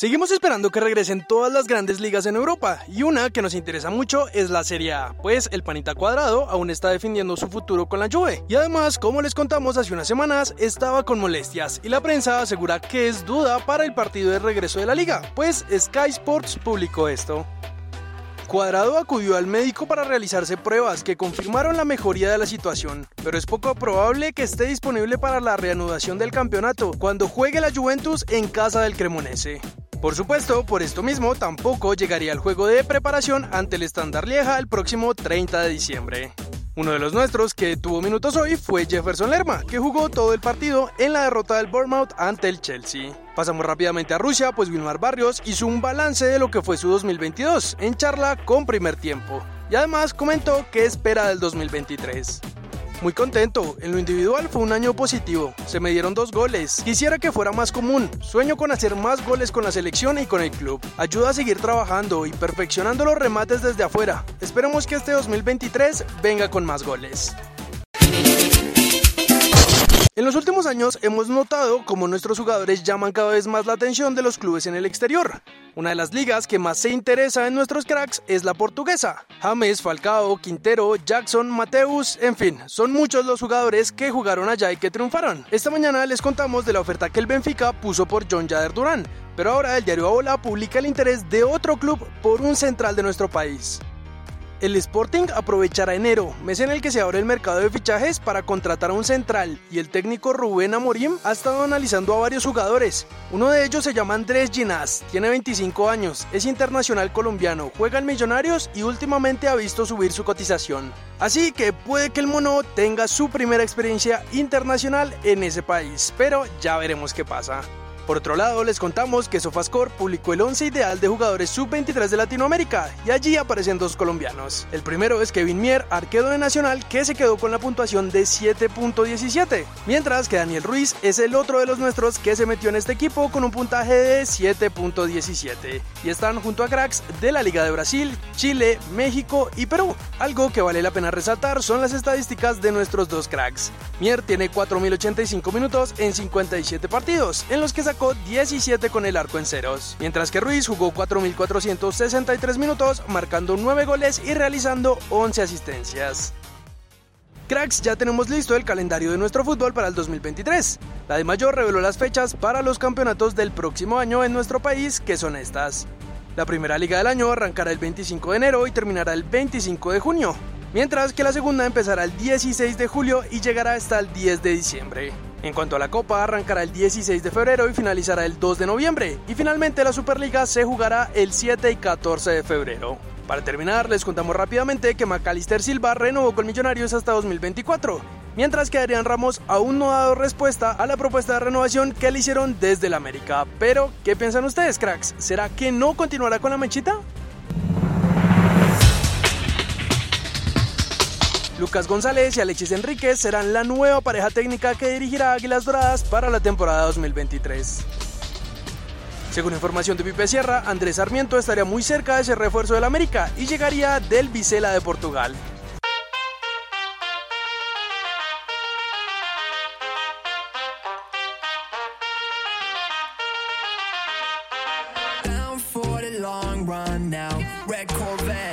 Seguimos esperando que regresen todas las grandes ligas en Europa y una que nos interesa mucho es la Serie A, pues el panita cuadrado aún está defendiendo su futuro con la Juve y además, como les contamos hace unas semanas, estaba con molestias y la prensa asegura que es duda para el partido de regreso de la liga, pues Sky Sports publicó esto. Cuadrado acudió al médico para realizarse pruebas que confirmaron la mejoría de la situación, pero es poco probable que esté disponible para la reanudación del campeonato cuando juegue la Juventus en casa del Cremonese. Por supuesto, por esto mismo tampoco llegaría al juego de preparación ante el Standard Lieja el próximo 30 de diciembre. Uno de los nuestros que tuvo minutos hoy fue Jefferson Lerma, que jugó todo el partido en la derrota del Bournemouth ante el Chelsea. Pasamos rápidamente a Rusia, pues Wilmar Barrios hizo un balance de lo que fue su 2022 en charla con primer tiempo. Y además comentó qué espera del 2023. Muy contento, en lo individual fue un año positivo, se me dieron dos goles, quisiera que fuera más común, sueño con hacer más goles con la selección y con el club, ayuda a seguir trabajando y perfeccionando los remates desde afuera, esperemos que este 2023 venga con más goles. En los últimos años hemos notado cómo nuestros jugadores llaman cada vez más la atención de los clubes en el exterior. Una de las ligas que más se interesa en nuestros cracks es la portuguesa. James, Falcao, Quintero, Jackson, Mateus, en fin, son muchos los jugadores que jugaron allá y que triunfaron. Esta mañana les contamos de la oferta que el Benfica puso por John Jader Durán, pero ahora el diario Abola publica el interés de otro club por un central de nuestro país. El Sporting aprovechará enero, mes en el que se abre el mercado de fichajes para contratar a un central y el técnico Rubén Amorim ha estado analizando a varios jugadores. Uno de ellos se llama Andrés Ginás, tiene 25 años, es internacional colombiano, juega en Millonarios y últimamente ha visto subir su cotización. Así que puede que el mono tenga su primera experiencia internacional en ese país, pero ya veremos qué pasa. Por otro lado, les contamos que Sofascore publicó el 11 ideal de jugadores sub-23 de Latinoamérica y allí aparecen dos colombianos. El primero es Kevin Mier, arquero de Nacional, que se quedó con la puntuación de 7.17, mientras que Daniel Ruiz es el otro de los nuestros que se metió en este equipo con un puntaje de 7.17 y están junto a cracks de la Liga de Brasil, Chile, México y Perú. Algo que vale la pena resaltar son las estadísticas de nuestros dos cracks. Mier tiene 4.085 minutos en 57 partidos, en los que sacó 17 con el arco en ceros, mientras que Ruiz jugó 4.463 minutos, marcando 9 goles y realizando 11 asistencias. Cracks, ya tenemos listo el calendario de nuestro fútbol para el 2023. La de Mayor reveló las fechas para los campeonatos del próximo año en nuestro país, que son estas. La primera liga del año arrancará el 25 de enero y terminará el 25 de junio, mientras que la segunda empezará el 16 de julio y llegará hasta el 10 de diciembre. En cuanto a la Copa, arrancará el 16 de febrero y finalizará el 2 de noviembre. Y finalmente la Superliga se jugará el 7 y 14 de febrero. Para terminar, les contamos rápidamente que Macalister Silva renovó con Millonarios hasta 2024, mientras que Adrián Ramos aún no ha dado respuesta a la propuesta de renovación que le hicieron desde el América. Pero, ¿qué piensan ustedes, cracks? ¿Será que no continuará con la mechita? Lucas González y Alexis Enríquez serán la nueva pareja técnica que dirigirá Águilas Doradas para la temporada 2023. Según información de Pipe Sierra, Andrés Sarmiento estaría muy cerca de ese refuerzo del América y llegaría del Vicela de Portugal.